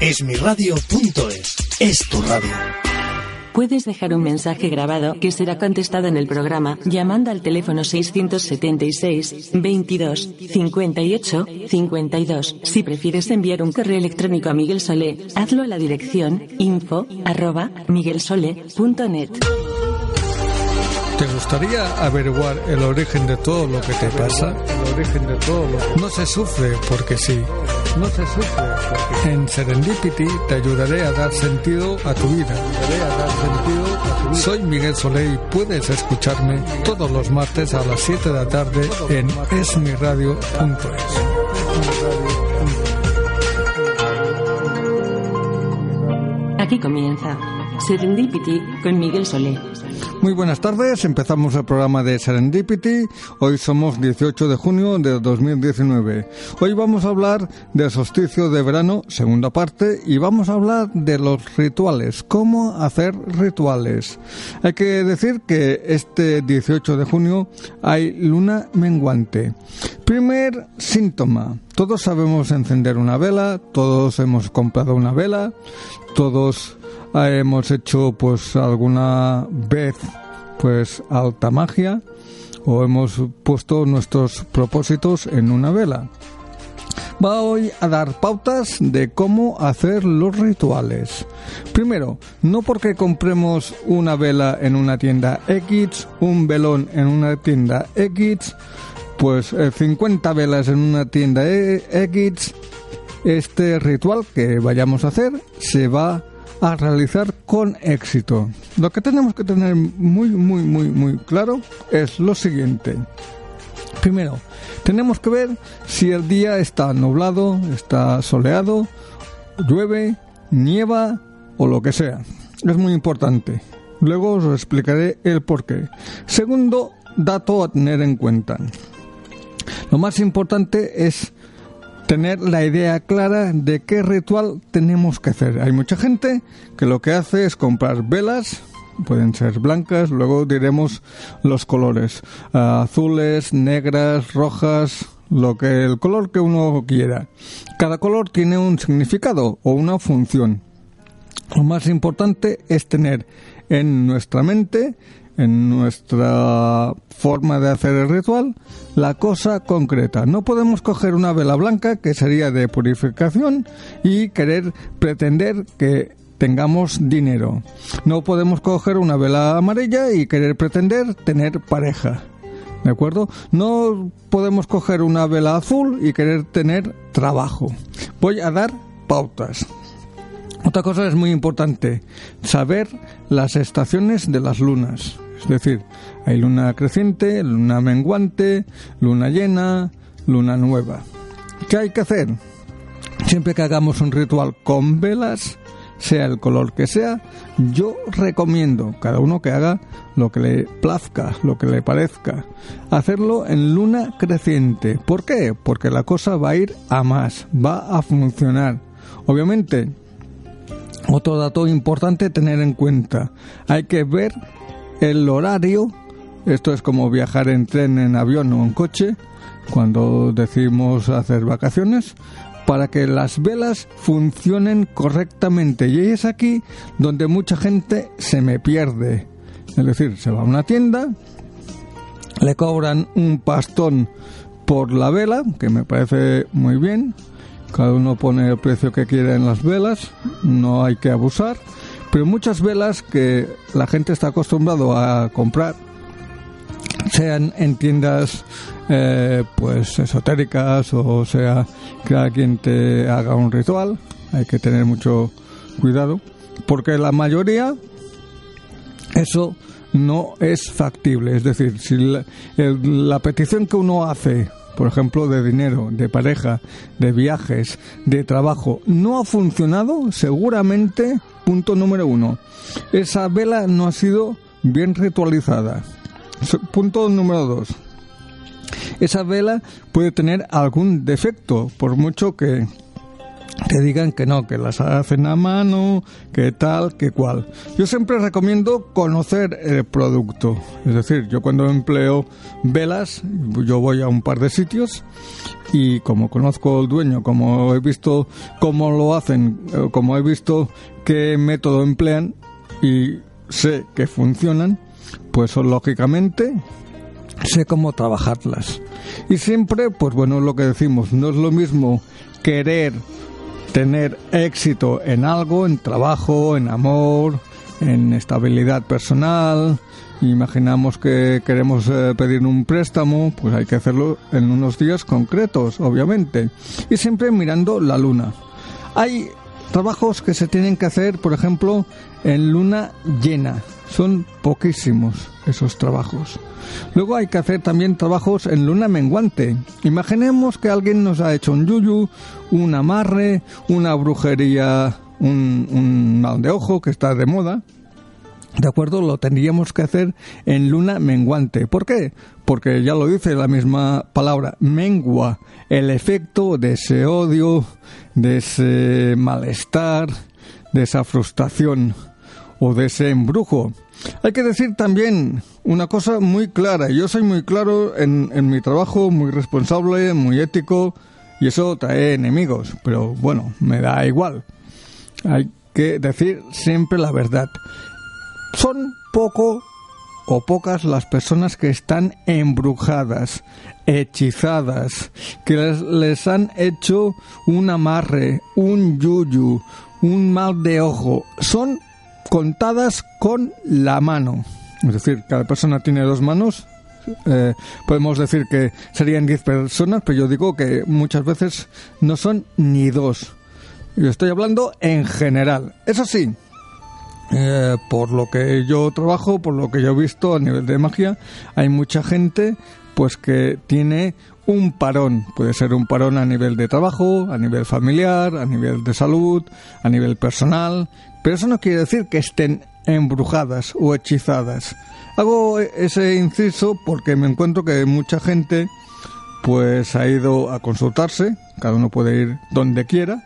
Esmiradio.es es tu radio. Puedes dejar un mensaje grabado que será contestado en el programa llamando al teléfono 676 22 58 52. Si prefieres enviar un correo electrónico a Miguel Solé, hazlo a la dirección info arroba. ¿Te gustaría averiguar el origen de todo lo que te pasa? El origen de todo lo No se sufre porque sí. No se sufre porque En Serendipity te ayudaré a dar sentido a tu vida. Soy Miguel Soleil y puedes escucharme todos los martes a las 7 de la tarde en esmiradio.es. Aquí comienza Serendipity con Miguel Solé. Muy buenas tardes, empezamos el programa de Serendipity. Hoy somos 18 de junio de 2019. Hoy vamos a hablar del solsticio de verano, segunda parte, y vamos a hablar de los rituales, cómo hacer rituales. Hay que decir que este 18 de junio hay luna menguante. Primer síntoma, todos sabemos encender una vela, todos hemos comprado una vela, todos hemos hecho pues alguna vez pues alta magia o hemos puesto nuestros propósitos en una vela. Va hoy a dar pautas de cómo hacer los rituales. Primero, no porque compremos una vela en una tienda X, un velón en una tienda X, pues 50 eh, velas en una tienda X, este ritual que vayamos a hacer se va a realizar con éxito. Lo que tenemos que tener muy, muy, muy, muy claro es lo siguiente. Primero, tenemos que ver si el día está nublado, está soleado, llueve, nieva o lo que sea. Es muy importante. Luego os explicaré el por qué. Segundo dato a tener en cuenta. Lo más importante es tener la idea clara de qué ritual tenemos que hacer. Hay mucha gente que lo que hace es comprar velas, pueden ser blancas, luego diremos los colores, azules, negras, rojas, lo que el color que uno quiera. Cada color tiene un significado o una función. Lo más importante es tener en nuestra mente en nuestra forma de hacer el ritual la cosa concreta. No podemos coger una vela blanca, que sería de purificación, y querer pretender que tengamos dinero. No podemos coger una vela amarilla y querer pretender tener pareja. ¿De acuerdo? No podemos coger una vela azul y querer tener trabajo. Voy a dar pautas. Otra cosa es muy importante, saber las estaciones de las lunas. Es decir, hay luna creciente, luna menguante, luna llena, luna nueva. ¿Qué hay que hacer? Siempre que hagamos un ritual con velas, sea el color que sea, yo recomiendo cada uno que haga lo que le plazca, lo que le parezca. Hacerlo en luna creciente. ¿Por qué? Porque la cosa va a ir a más, va a funcionar. Obviamente, otro dato importante tener en cuenta, hay que ver el horario, esto es como viajar en tren, en avión o en coche, cuando decimos hacer vacaciones, para que las velas funcionen correctamente. Y es aquí donde mucha gente se me pierde. Es decir, se va a una tienda, le cobran un pastón por la vela, que me parece muy bien. Cada uno pone el precio que quiera en las velas, no hay que abusar pero muchas velas que la gente está acostumbrado a comprar, sean en tiendas eh, pues esotéricas o sea que alguien te haga un ritual, hay que tener mucho cuidado, porque la mayoría eso no es factible. Es decir, si la, petición que uno hace por ejemplo, de dinero, de pareja, de viajes, de trabajo, no ha funcionado, seguramente, punto número uno, esa vela no ha sido bien ritualizada. Punto número dos, esa vela puede tener algún defecto, por mucho que te digan que no, que las hacen a mano, que tal, que cual. Yo siempre recomiendo conocer el producto. Es decir, yo cuando empleo velas, yo voy a un par de sitios y como conozco al dueño, como he visto cómo lo hacen, eh, como he visto qué método emplean y sé que funcionan, pues lógicamente sé cómo trabajarlas. Y siempre, pues bueno, lo que decimos, no es lo mismo querer tener éxito en algo, en trabajo, en amor, en estabilidad personal. Imaginamos que queremos eh, pedir un préstamo, pues hay que hacerlo en unos días concretos, obviamente. Y siempre mirando la luna. Hay trabajos que se tienen que hacer, por ejemplo, en luna llena. Son poquísimos esos trabajos. Luego hay que hacer también trabajos en luna menguante. Imaginemos que alguien nos ha hecho un yuyu, un amarre, una brujería, un, un mal de ojo que está de moda. ¿De acuerdo? Lo tendríamos que hacer en luna menguante. ¿Por qué? Porque ya lo dice la misma palabra, mengua, el efecto de ese odio, de ese malestar, de esa frustración o de ese embrujo. Hay que decir también una cosa muy clara. Yo soy muy claro en, en mi trabajo, muy responsable, muy ético, y eso trae enemigos. Pero bueno, me da igual. Hay que decir siempre la verdad. Son poco o pocas las personas que están embrujadas, hechizadas, que les, les, han hecho un amarre, un yuyu, un mal de ojo. Son contadas con la mano. Es decir, cada persona tiene dos manos. Eh, podemos decir que serían 10 personas, pero yo digo que muchas veces no son ni dos. Yo estoy hablando en general. Eso sí, eh, por lo que yo trabajo, por lo que yo he visto a nivel de magia, hay mucha gente pues que tiene un parón. Puede ser un parón a nivel de trabajo, a nivel familiar, a nivel de salud, a nivel personal, pero eso no quiere decir que estén embrujadas o hechizadas. Hago ese inciso porque me encuentro que mucha gente pues ha ido a consultarse, cada uno puede ir donde quiera,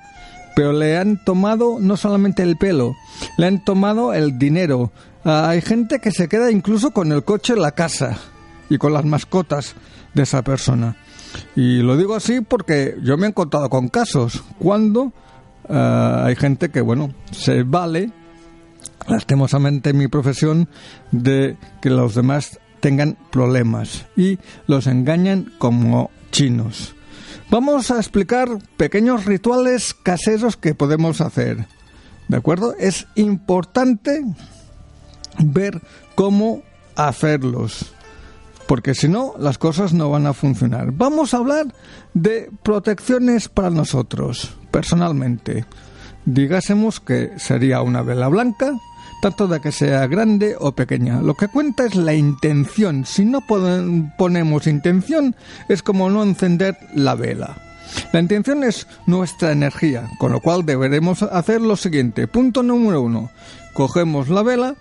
pero le han tomado no solamente el pelo, le han tomado el dinero. Hay gente que se queda incluso con el coche en la casa y con las mascotas de esa persona. Y lo digo así porque yo me he encontrado con casos cuando uh, hay gente que, bueno, se vale, lastimosamente en mi profesión, de que los demás tengan problemas y los engañan como chinos. Vamos a explicar pequeños rituales caseros que podemos hacer. ¿De acuerdo? Es importante ver cómo hacerlos porque si no, las cosas no van a funcionar. Vamos a hablar de protecciones para nosotros, personalmente. Digásemos que sería una vela blanca, tanto de que sea grande o pequeña. Lo que cuenta es la intención. Si no ponemos intención, es como no encender la vela. La intención es nuestra energía, con lo cual deberemos hacer lo siguiente. Punto número uno. Cogemos la vela,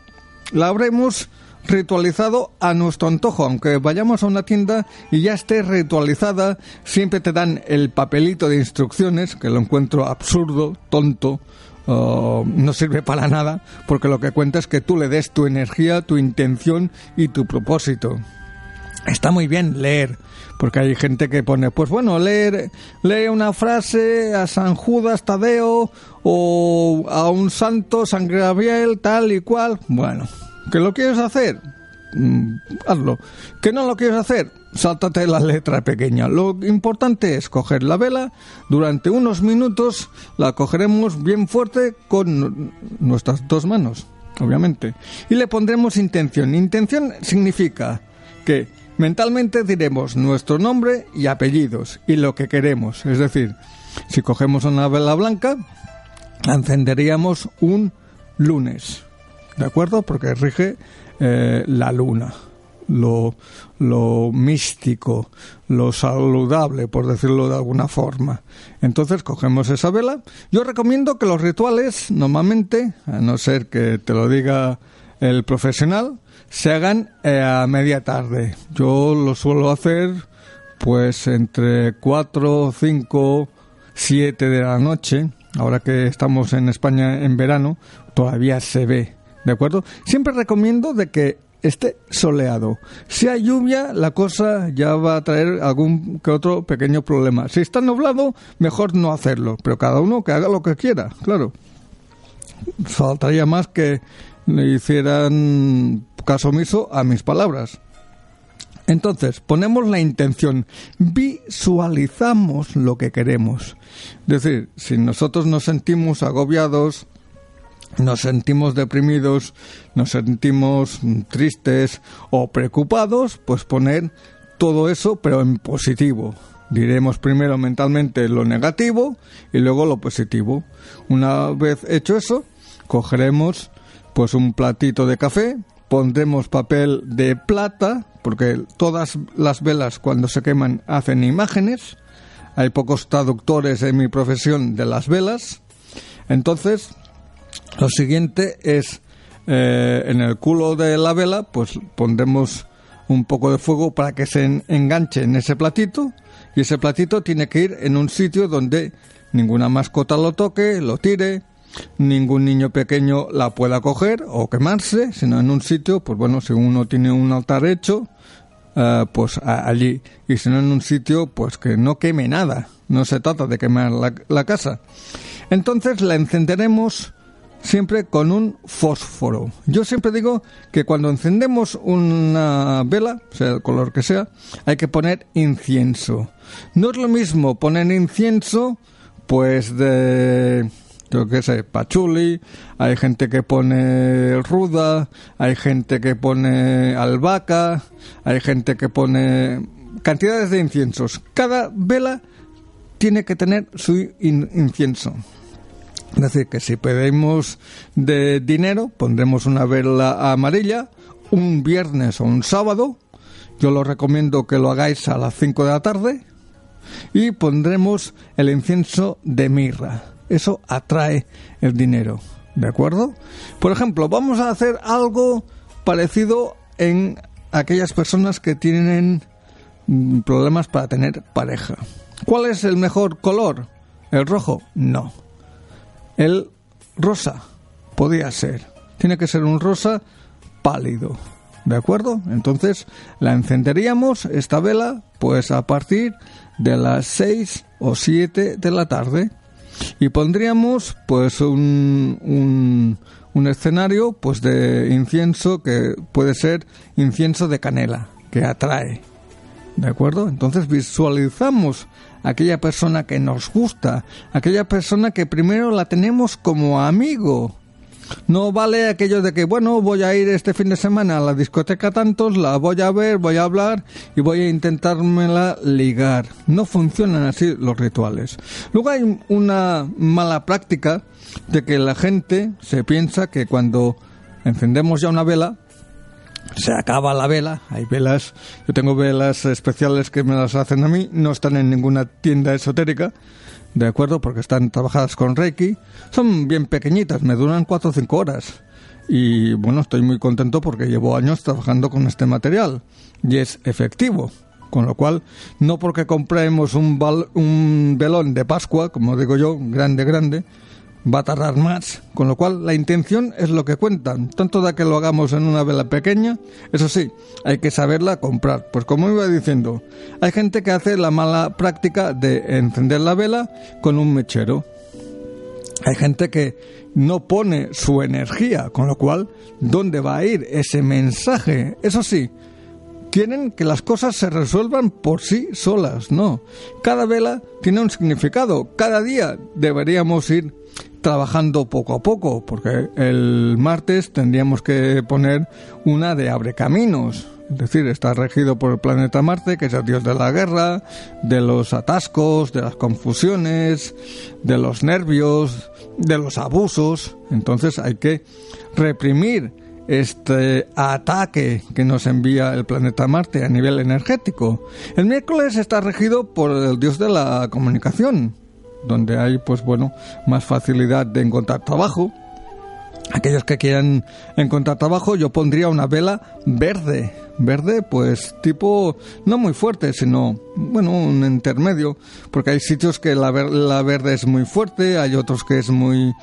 la abrimos ritualizado a nuestro antojo, aunque vayamos a una tienda y ya esté ritualizada, siempre te dan el papelito de instrucciones, que lo encuentro absurdo, tonto, no sirve para nada, porque lo que cuenta es que tú le des tu energía, tu intención y tu propósito. Está muy bien leer, porque hay gente que pone, pues bueno, leer, lee una frase a San Judas Tadeo o a un santo, San Gabriel, tal y cual. Bueno, ¿Que lo quieres hacer? Mm, hazlo. ¿Que no lo quieres hacer? Sáltate la letra pequeña. Lo importante es coger la vela, durante unos minutos la cogeremos bien fuerte con nuestras dos manos, obviamente, y le pondremos intención. Intención significa que mentalmente diremos nuestro nombre y apellidos y lo que queremos. Es decir, si cogemos una vela blanca, encenderíamos un lunes ¿de acuerdo? Porque rige eh, la luna. lo, lo místico, lo saludable, por decirlo de alguna forma. Entonces cogemos esa vela. Yo recomiendo que los rituales, normalmente, a no ser que te lo diga el profesional, se hagan eh, a media tarde. Yo lo suelo hacer pues entre 4, 5, 7 de la noche. Ahora que estamos en España en verano, todavía se ve, ¿de acuerdo? Siempre recomiendo de que esté soleado. Si hay lluvia, la cosa ya va a traer algún que otro pequeño problema. Si está nublado, mejor no hacerlo, pero cada uno que haga lo que quiera, claro. Faltaría más que le hicieran caso omiso a mis palabras. Entonces, ponemos la intención, visualizamos lo que queremos. Es decir, si nosotros nos sentimos agobiados, nos sentimos deprimidos, nos sentimos tristes o preocupados, pues poner todo eso, pero en positivo. Diremos primero mentalmente lo negativo y luego lo positivo. Una vez hecho eso, cogeremos pues un platito de café, pondremos papel de plata, porque todas las velas cuando se queman hacen imágenes. Hay pocos traductores en mi profesión de las velas. Entonces, lo siguiente es eh, en el culo de la vela, pues pondremos un poco de fuego para que se enganche en ese platito y ese platito tiene que ir en un sitio donde ninguna mascota lo toque, lo tire, ningún niño pequeño la pueda coger o quemarse, sino en un sitio, pues bueno, si uno tiene un altar hecho, eh, pues allí, y si no en un sitio, pues que no queme nada, no se trata de quemar la casa. Entonces la encenderemos siempre con un fósforo. Yo siempre digo que cuando encendemos una vela, sea el color que sea, hay que poner incienso. No es lo mismo poner incienso, pues de yo qué sé, pachuli, hay gente que pone ruda, hay gente que pone albahaca, hay gente que pone cantidades de inciensos. Cada vela tiene que tener su incienso. Es decir, que si pedimos de dinero, pondremos una vela amarilla un viernes o un sábado. Yo lo recomiendo que lo hagáis a las 5 de la tarde. Y pondremos el incienso de mirra. Eso atrae el dinero. ¿De acuerdo? Por ejemplo, vamos a hacer algo parecido en aquellas personas que tienen mm, problemas para tener pareja. ¿Cuál es el mejor color? ¿El rojo? No. El rosa podía ser. Tiene que ser un rosa pálido. ¿De acuerdo? Entonces la encenderíamos, esta vela, pues a partir de las 6 o 7 de la tarde. Y pondríamos pues un, un, un escenario pues de incienso que puede ser incienso de canela, que atrae. ¿De acuerdo? Entonces visualizamos aquella persona que nos gusta, aquella persona que primero la tenemos como amigo. No vale aquello de que, bueno, voy a ir este fin de semana a la discoteca tantos, la voy a ver, voy a hablar y voy a intentármela ligar. No funcionan así los rituales. Luego hay una mala práctica de que la gente se piensa que cuando encendemos ya una vela, se acaba la vela, hay velas, yo tengo velas especiales que me las hacen a mí, no están en ninguna tienda esotérica, ¿de acuerdo? Porque están trabajadas con Reiki, son bien pequeñitas, me duran 4 o 5 horas. Y bueno, estoy muy contento porque llevo años trabajando con este material y es efectivo. Con lo cual, no porque compremos un, un velón de Pascua, como digo yo, grande, grande, va a tardar más, con lo cual la intención es lo que cuenta, tanto de que lo hagamos en una vela pequeña, eso sí, hay que saberla comprar. Pues como iba diciendo, hay gente que hace la mala práctica de encender la vela con un mechero. Hay gente que no pone su energía, con lo cual, ¿dónde va a ir ese mensaje? Eso sí, quieren que las cosas se resuelvan por sí solas, no. Cada vela tiene un significado, cada día deberíamos ir trabajando poco a poco, porque el martes tendríamos que poner una de abre caminos, es decir, está regido por el planeta Marte, que es el dios de la guerra, de los atascos, de las confusiones, de los nervios, de los abusos. Entonces hay que reprimir este ataque que nos envía el planeta Marte a nivel energético. El miércoles está regido por el dios de la comunicación, donde hay pues bueno, más facilidad de encontrar trabajo. Aquellos que quieran encontrar trabajo, yo pondría una vela verde. Verde, pues tipo, no muy fuerte, sino, bueno, un intermedio. Porque hay sitios que la, la verde es muy fuerte, hay otros que es muy,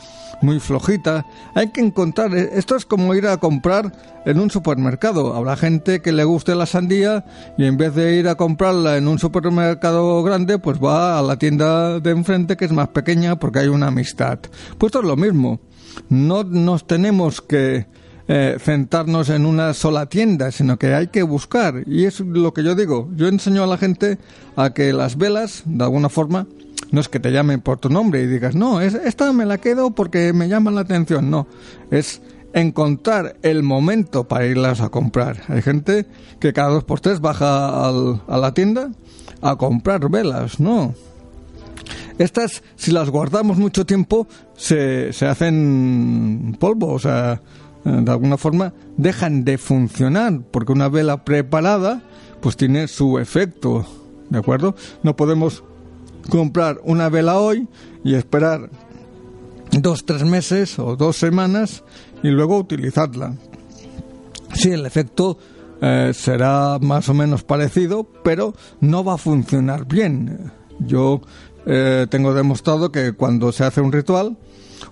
muy flojita. Hay que encontrar, eh, esto es como ir a comprar en un supermercado. Habrá gente que le guste la sandía y en vez de ir a comprarla en un supermercado grande, pues va a la tienda de enfrente que es más pequeña porque hay una amistad. Pues esto es lo mismo. No nos tenemos que eh, centrarnos en una sola tienda, sino que hay que buscar. Y es lo que yo digo. Yo enseño a la gente a que las velas, de alguna forma, no es que te llamen por tu nombre y digas, no, es, esta me la quedo porque me llama la atención. No, es encontrar el momento para irlas a comprar. Hay gente que cada dos por tres baja a la tienda a comprar velas, no. Estas, si las guardamos mucho tiempo, se, se hacen polvo, o sea, de alguna forma dejan de funcionar, porque una vela preparada, pues tiene su efecto, ¿de acuerdo? No podemos comprar una vela hoy y esperar dos, tres meses o dos semanas y luego utilizarla. Sí, el efecto eh, será más o menos parecido, pero no va a funcionar bien. Yo eh, tengo demostrado que cuando se hace un ritual,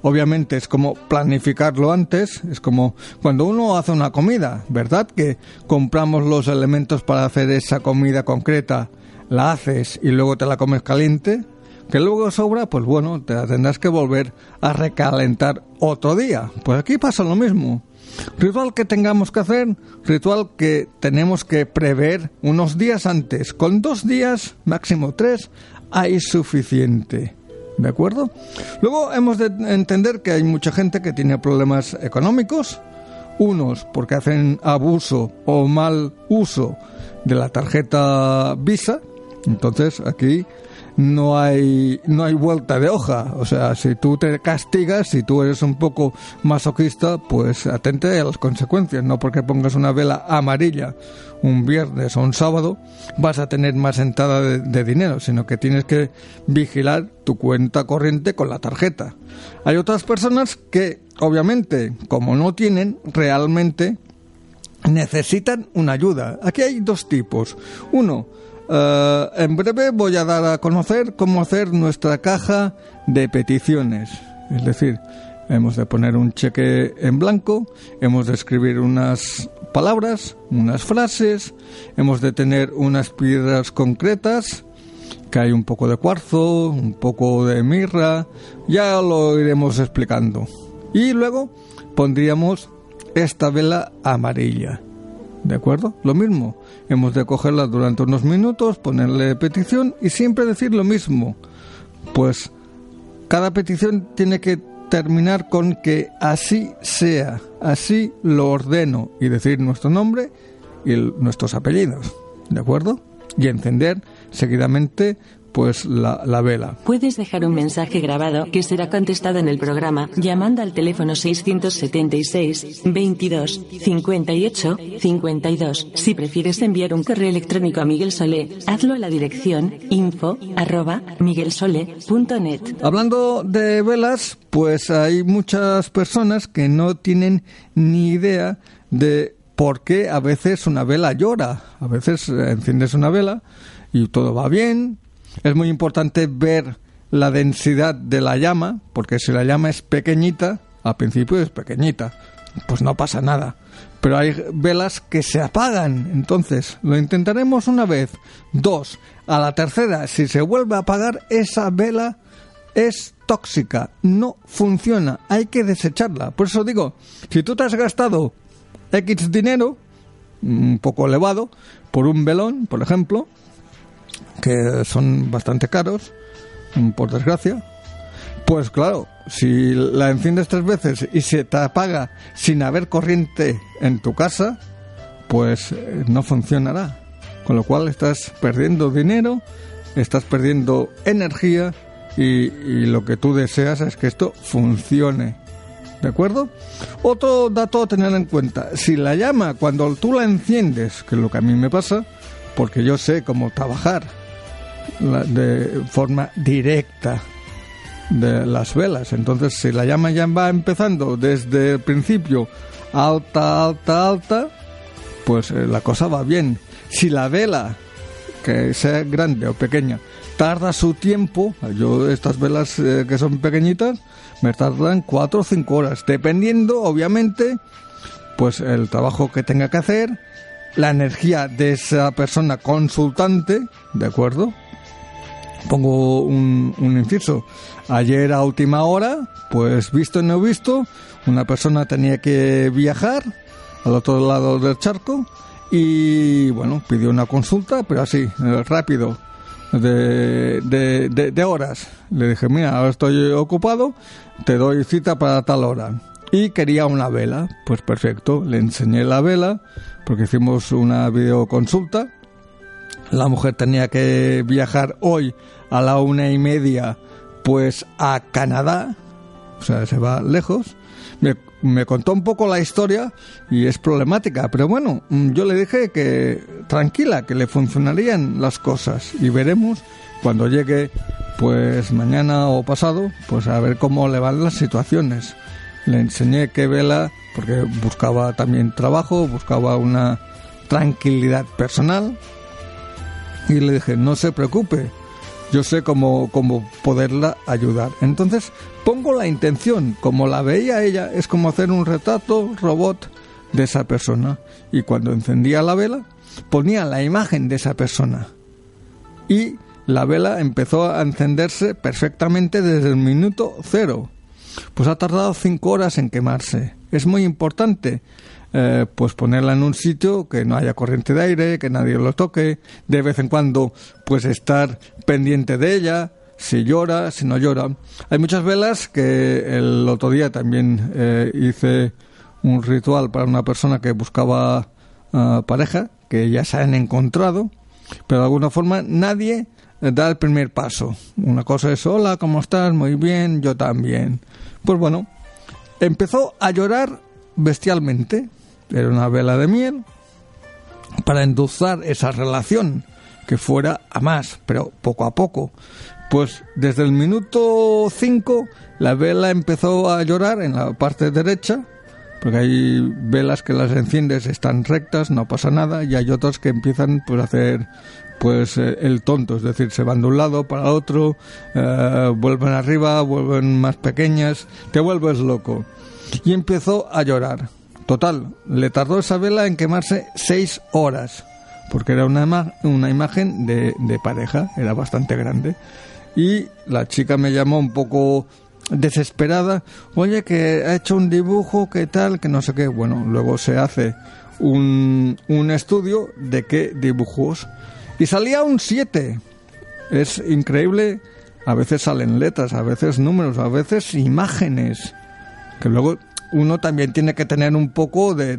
obviamente es como planificarlo antes, es como cuando uno hace una comida, ¿verdad? Que compramos los elementos para hacer esa comida concreta la haces y luego te la comes caliente, que luego sobra, pues bueno, te la tendrás que volver a recalentar otro día. Pues aquí pasa lo mismo. Ritual que tengamos que hacer, ritual que tenemos que prever unos días antes. Con dos días, máximo tres, hay suficiente. ¿De acuerdo? Luego hemos de entender que hay mucha gente que tiene problemas económicos, unos porque hacen abuso o mal uso de la tarjeta Visa, entonces aquí no hay no hay vuelta de hoja, o sea, si tú te castigas, si tú eres un poco masoquista, pues atente a las consecuencias, no porque pongas una vela amarilla un viernes o un sábado vas a tener más entrada de, de dinero, sino que tienes que vigilar tu cuenta corriente con la tarjeta. Hay otras personas que obviamente, como no tienen realmente necesitan una ayuda. Aquí hay dos tipos. Uno, eh, en breve voy a dar a conocer cómo hacer nuestra caja de peticiones. Es decir, hemos de poner un cheque en blanco, hemos de escribir unas palabras, unas frases, hemos de tener unas piedras concretas, que hay un poco de cuarzo, un poco de mirra, ya lo iremos explicando. Y luego pondríamos esta vela amarilla. ¿De acuerdo? Lo mismo. Hemos de cogerla durante unos minutos, ponerle petición y siempre decir lo mismo. Pues cada petición tiene que terminar con que así sea, así lo ordeno y decir nuestro nombre y nuestros apellidos. ¿De acuerdo? Y encender seguidamente pues la, la, vela. Puedes dejar un mensaje grabado que será contestado en el programa llamando al teléfono 676 22 58 52. Si prefieres enviar un correo electrónico a Miguel Solé, hazlo a la dirección info arroba miguelsole.net. Hablando de velas, pues hay muchas personas que no tienen ni idea de por qué a veces una vela llora. A veces enciendes una vela y todo va bien, es muy importante ver la densidad de la llama, porque si la llama es pequeñita, al principio es pequeñita, pues no pasa nada. Pero hay velas que se apagan, entonces lo intentaremos una vez. Dos, a la tercera, si se vuelve a apagar, esa vela es tóxica, no funciona, hay que desecharla. Por eso digo, si tú te has gastado X dinero, un poco elevado, por un velón, por ejemplo, que son bastante caros, mm, por desgracia. Pues claro, si la enciendes tres veces y se te apaga sin haber corriente en tu casa, pues eh, no funcionará. Con lo cual estás perdiendo dinero, estás perdiendo energía y, y lo que tú deseas es que esto funcione. ¿De acuerdo? Otro dato a tener en cuenta, si la llama cuando tú la enciendes, que es lo que a mí me pasa, porque yo sé cómo trabajar de forma directa de las velas. Entonces, si la llama ya va empezando desde el principio alta, alta, alta, pues eh, la cosa va bien. Si la vela, que sea grande o pequeña, tarda su tiempo, yo estas velas eh, que son pequeñitas, me tardan cuatro o cinco horas, dependiendo, obviamente, pues el trabajo que tenga que hacer, la energía de esa persona consultante, ¿de acuerdo? Pongo un, un inciso. Ayer a última hora, pues visto y no visto, una persona tenía que viajar al otro lado del charco y bueno, pidió una consulta, pero así, rápido, de, de, de, horas. Le dije, mira, ahora estoy ocupado, te doy cita para tal hora. Y quería una vela, pues perfecto, le enseñé la vela, porque hicimos una videoconsulta. La mujer tenía que viajar hoy a la una y media, pues a Canadá, o sea, se va lejos. Me, me, contó un poco la historia y es problemática, pero bueno, mm, yo le dije que tranquila, que le funcionarían las cosas y veremos cuando llegue, pues mañana o pasado, pues a ver cómo le van las situaciones. Le enseñé qué vela, porque buscaba también trabajo, buscaba una tranquilidad personal y le dije, no se preocupe, yo sé cómo, cómo poderla ayudar. Entonces pongo la intención, como la veía ella, es como hacer un retrato robot de esa persona. Y cuando encendía la vela, ponía la imagen de esa persona. Y la vela empezó a encenderse perfectamente desde el minuto cero. Pues ha tardado cinco horas en quemarse. Es muy importante eh, pues ponerla en un sitio que no haya corriente de aire, que nadie lo toque, de vez en cuando pues estar pendiente de ella, si llora, si no llora. Hay muchas velas que el otro día también eh, hice un ritual para una persona que buscaba eh, pareja, que ya se han encontrado, pero de alguna forma nadie da el primer paso. Una cosa es, hola, ¿cómo estás? Muy bien, yo también. Pues bueno, empezó a llorar bestialmente, era una vela de miel, para endulzar esa relación que fuera a más, pero poco a poco. Pues desde el minuto 5 la vela empezó a llorar en la parte derecha, porque hay velas que las enciendes están rectas, no pasa nada, y hay otras que empiezan pues a hacer pues eh, el tonto, es decir, se van de un lado para otro, eh, vuelven arriba, vuelven más pequeñas, te vuelves loco. Y empezó a llorar. Total, le tardó esa vela en quemarse seis horas, porque era una, una imagen de, pareja, era bastante grande. Y la chica me llamó un poco desesperada, oye, que ha hecho un dibujo, que tal, que no sé qué. Bueno, luego se hace un, un estudio de qué dibujos. Y salía un 7. Es increíble. A veces salen letras, a veces números, a veces imágenes. Que luego uno también tiene que tener un poco de,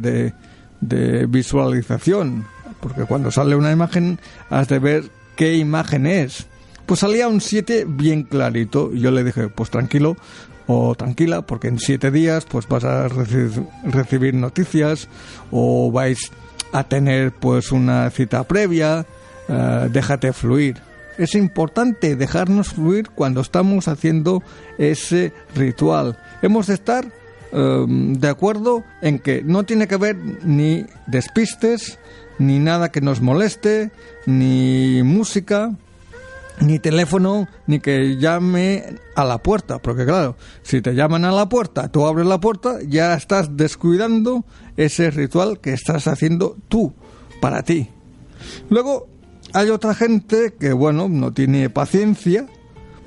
de, visualización, porque cuando sale una imagen has de ver qué imagen es. Pues salía un 7 bien clarito yo le dije, pues tranquilo o tranquila, porque en 7 días pues vas a recibir noticias o vais a tener pues una cita previa, eh, déjate fluir. Es importante dejarnos fluir cuando estamos haciendo ese ritual. Hemos de estar Em, de acuerdo en que no tiene que haber ni despistes, ni nada que nos moleste, ni música, ni teléfono, ni que llame a la puerta. Porque claro, si te llaman a la puerta, tú abres la puerta, ya estás descuidando ese ritual que estás haciendo tú, para ti. Luego, hay otra gente que, bueno, no tiene paciencia,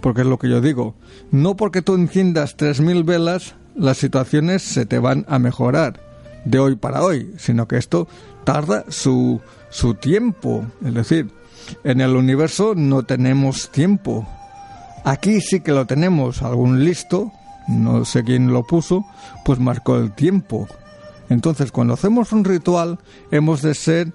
porque es lo que yo digo. No porque tú enciendas 3.000 velas las situaciones se te van a mejorar de hoy para hoy, sino que esto tarda su, su tiempo. Es decir, en el universo no tenemos tiempo. Aquí sí que lo tenemos. Algún listo, no sé quién lo puso, pues marcó el tiempo. Entonces, cuando hacemos un ritual, hemos de ser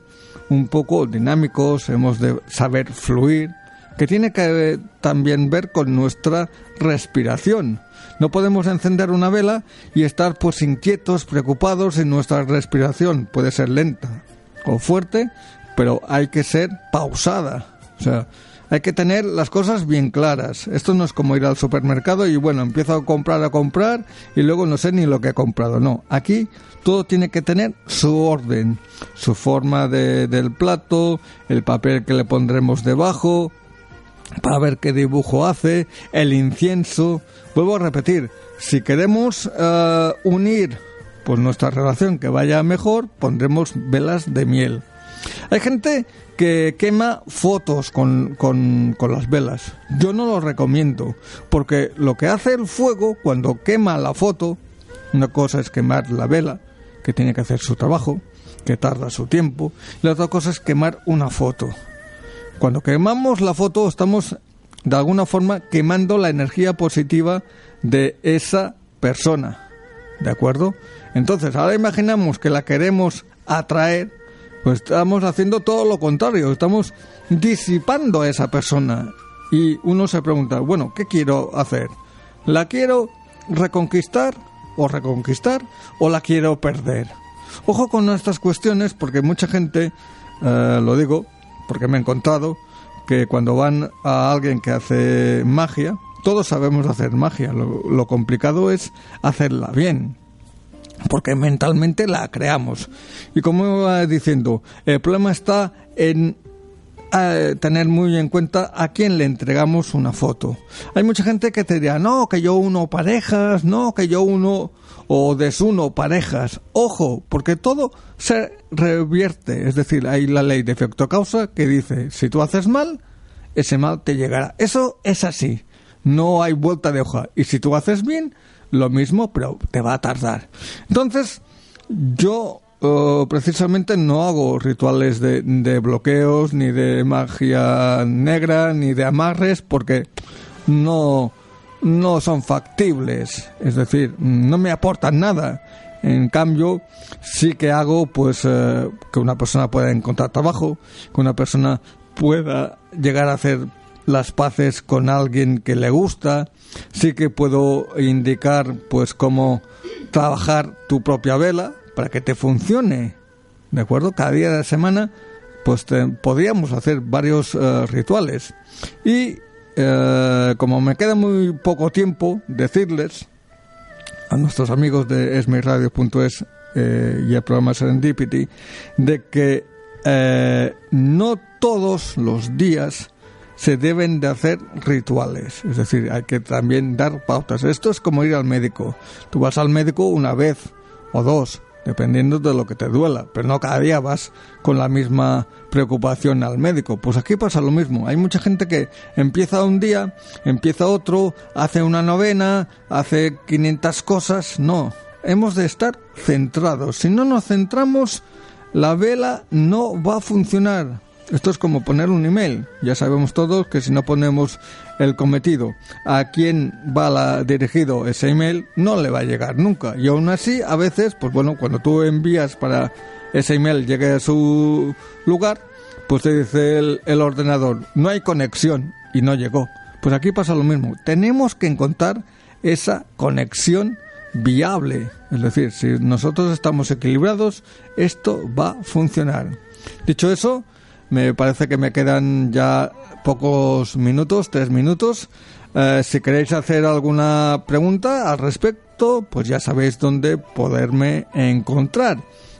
un poco dinámicos, hemos de saber fluir, que tiene que eh, también ver con nuestra respiración. No podemos encender una vela y estar pues inquietos, preocupados en nuestra respiración. Puede ser lenta o fuerte, pero hay que ser pausada. O sea, hay que tener las cosas bien claras. Esto no es como ir al supermercado y bueno, empiezo a comprar, a comprar y luego no sé ni lo que he comprado. No, aquí todo tiene que tener su orden, su forma de, del plato, el papel que le pondremos debajo, para ver qué dibujo hace, el incienso. Vuelvo a repetir, si queremos eh, unir pues nuestra relación que vaya mejor, pondremos velas de miel. Hay gente que quema fotos con, con, las velas. Yo no lo recomiendo, porque lo que hace el fuego cuando quema la foto, una cosa es quemar la vela, que tiene que hacer su trabajo, que tarda su tiempo, y la otra cosa es quemar una foto. Cuando quemamos la foto estamos de alguna forma quemando la energía positiva de esa persona. ¿De acuerdo? Entonces, ahora imaginamos que la queremos atraer pues estamos haciendo todo lo contrario, estamos disipando a esa persona. Y uno se pregunta, bueno, ¿qué quiero hacer? ¿La quiero reconquistar o reconquistar o la quiero perder? Ojo con estas cuestiones porque mucha gente, eh, lo digo porque me he encontrado, que cuando van a alguien que hace magia, todos sabemos hacer magia, lo complicado es hacerla bien porque mentalmente la creamos. Y como iba diciendo, el problema está en eh, tener muy en cuenta a quién le entregamos una foto. Hay mucha gente que te dirá, no, que yo uno parejas, no, que yo uno o desuno parejas. Ojo, porque todo se revierte. Es decir, hay la ley de efecto causa que dice, si tú haces mal, ese mal te llegará. Eso es así. No hay vuelta de hoja. Y si tú haces bien, lo mismo, pero te va a tardar. Entonces, yo eh, precisamente no hago rituales de, de, bloqueos, ni de magia negra, ni de amarres, porque no, no son factibles. Es decir, no me aportan nada. En cambio, sí que hago pues eh, que una persona pueda encontrar trabajo, que una persona pueda llegar a hacer las paces con alguien que le gusta, sí que puedo indicar pues cómo trabajar tu propia vela para que te funcione, ¿de acuerdo? Cada día de la semana pues podríamos hacer varios eh, rituales y eh, como me queda muy poco tiempo decirles a nuestros amigos de esmiradio.es eh, y el programa Serendipity de que no todos los días se deben de hacer rituales, es decir, hay que también dar pautas. Esto es como ir al médico. Tú vas al médico una vez o dos, dependiendo de lo que te duela, pero no cada día vas con la misma preocupación al médico. Pues aquí pasa lo mismo. Hay mucha gente que empieza un día, empieza otro, hace una novena, hace 500 cosas. No, hemos de estar centrados. Si no nos centramos, la vela no va a funcionar. Esto es como poner un email. Ya sabemos todos que si no ponemos el cometido a quién va la, dirigido ese email, no le va a llegar nunca. Y aún así, a veces, pues bueno, cuando tú envías para ese email llegue a su lugar, pues te dice el, el ordenador, no hay conexión y no llegó. Pues aquí pasa lo mismo. Tenemos que encontrar esa conexión viable. Es decir, si nosotros estamos equilibrados, esto va a funcionar. Dicho eso, me parece que me quedan ya pocos minutos, tres minutos. Eh, si queréis hacer alguna pregunta al respecto, pues ya sabéis dónde poderme encontrar.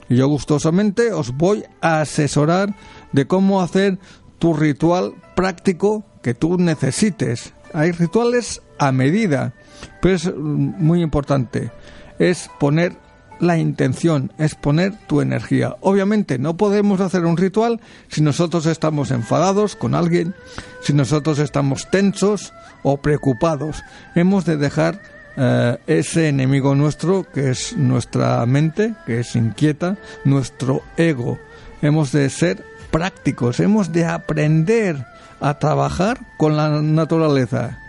Yo gustosamente os voy a asesorar de cómo hacer tu ritual práctico que tú necesites. Hay rituales a medida, pero es muy importante. Es poner la intención, es poner tu energía. Obviamente no podemos hacer un ritual si nosotros estamos enfadados con alguien, si nosotros estamos tensos o preocupados. Hemos de dejar eh, ese enemigo nuestro que es nuestra mente, que es inquieta, nuestro ego. Hemos de ser prácticos, hemos de aprender a trabajar con la naturaleza.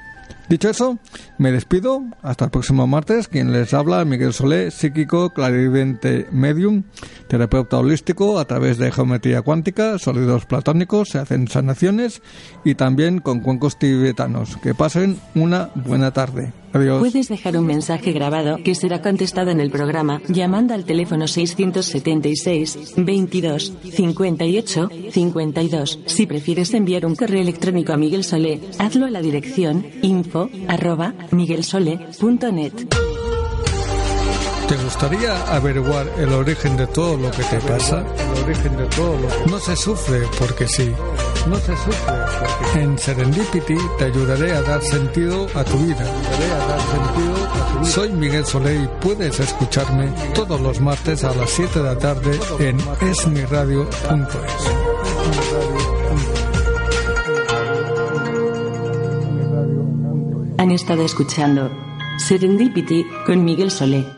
Dicho eso, me despido. Hasta el próximo martes. Quien les habla, Miguel Solé, psíquico, clarividente medium, terapeuta holístico a través de geometría cuántica, sólidos platónicos, se hacen sanaciones y también con cuencos tibetanos. Que pasen una buena tarde. Puedes dejar un mensaje grabado que será contestado en el programa llamando al teléfono 676 22 58 52. Si prefieres enviar un correo electrónico a Miguel Solé, hazlo a la dirección info arroba. ¿Te gustaría averiguar el origen de todo lo que te pasa? El origen de todo lo No se sufre porque sí. No se sufre porque En Serendipity te ayudaré a dar sentido a tu vida. Soy Miguel Solé y puedes escucharme todos los martes a las 7 de la tarde en esmiradio.es. Han estado escuchando Serendipity con Miguel Solé.